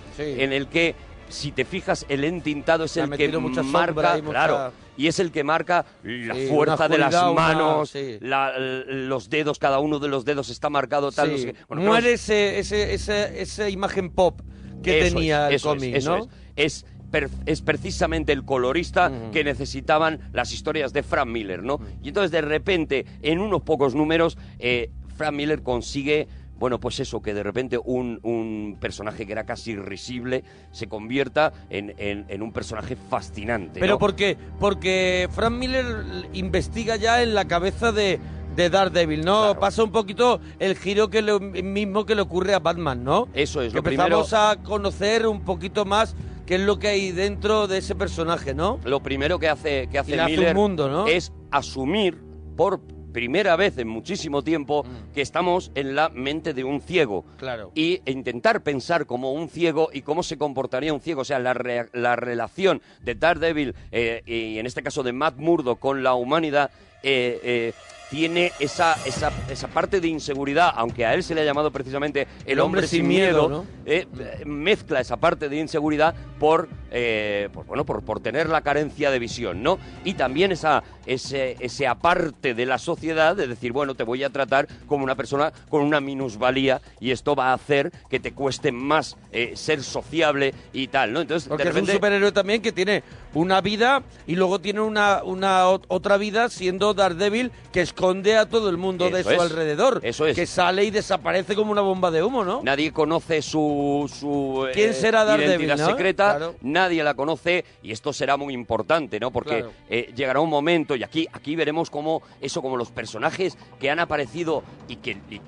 S3: en el que, si te fijas, el entintado es el que marca,
S2: mucha-
S3: claro, y es el que marca la
S2: Sí,
S3: fuerza de las
S2: una-
S3: manos,
S2: sí.
S3: la- l- los dedos, cada uno de los dedos está marcado tal.
S2: Sí.
S3: no sé qué. Bueno,
S2: Muere
S3: Klaus-
S2: ese, ese, ese- esa imagen pop que
S3: Eso
S2: tenía
S3: es,
S2: el
S3: es,
S2: cómic,
S3: eso
S2: ¿no?
S3: es. Es, per- es precisamente el colorista que necesitaban las historias de Frank Miller, ¿no? Y entonces de repente, en unos pocos números, eh, Frank Miller consigue bueno, pues eso, que de repente un, un personaje que era casi irrisible se convierta en, en- en un personaje fascinante.
S2: Pero
S3: ¿no?
S2: ¿por qué? Porque Frank Miller investiga ya en la cabeza de, de Daredevil, ¿no? Pasa un poquito el giro que lo mismo que le ocurre a Batman, ¿no?
S3: Eso es,
S2: que
S3: lo primero...
S2: empezamos a conocer un poquito más qué es lo que hay dentro de ese personaje, ¿no?
S3: Lo primero que hace, que hace Miller
S2: mundo, ¿no?
S3: es asumir por primera vez en muchísimo tiempo
S2: Mm.
S3: que estamos en la mente de un ciego.
S2: Claro.
S3: Y e intentar pensar como un ciego y cómo se comportaría un ciego. O sea, la, re- la relación de Daredevil eh, y en este caso de Matt Murdo con la humanidad eh, eh, tiene esa, esa, esa parte de inseguridad, aunque a él se le ha llamado precisamente el, hombre, sin miedo,
S2: ¿no?
S3: eh, mezcla esa parte de inseguridad por, eh, por, bueno, por, por tener la carencia de visión, ¿no? Y también esa, ese, ese aparte de la sociedad de decir, bueno, te voy a tratar como una persona con una minusvalía y esto va a hacer que te cueste más eh, ser sociable y tal, ¿no? Entonces,
S2: Porque
S3: de
S2: es un superhéroe también que tiene una vida y luego tiene una, una ot- otra vida siendo Daredevil que esconde a todo el mundo de su
S3: es.
S2: alrededor.
S3: Eso es.
S2: Que sale y desaparece como una bomba de humo, ¿no?
S3: Nadie conoce su, su eh,
S2: ¿Quién será Daredevil,
S3: identidad
S2: no?
S3: secreta,
S2: Claro.
S3: nadie la conoce y esto será muy importante, ¿no? Porque
S2: Claro.
S3: eh, llegará un momento y aquí, aquí veremos cómo eso, como los personajes que han aparecido y que,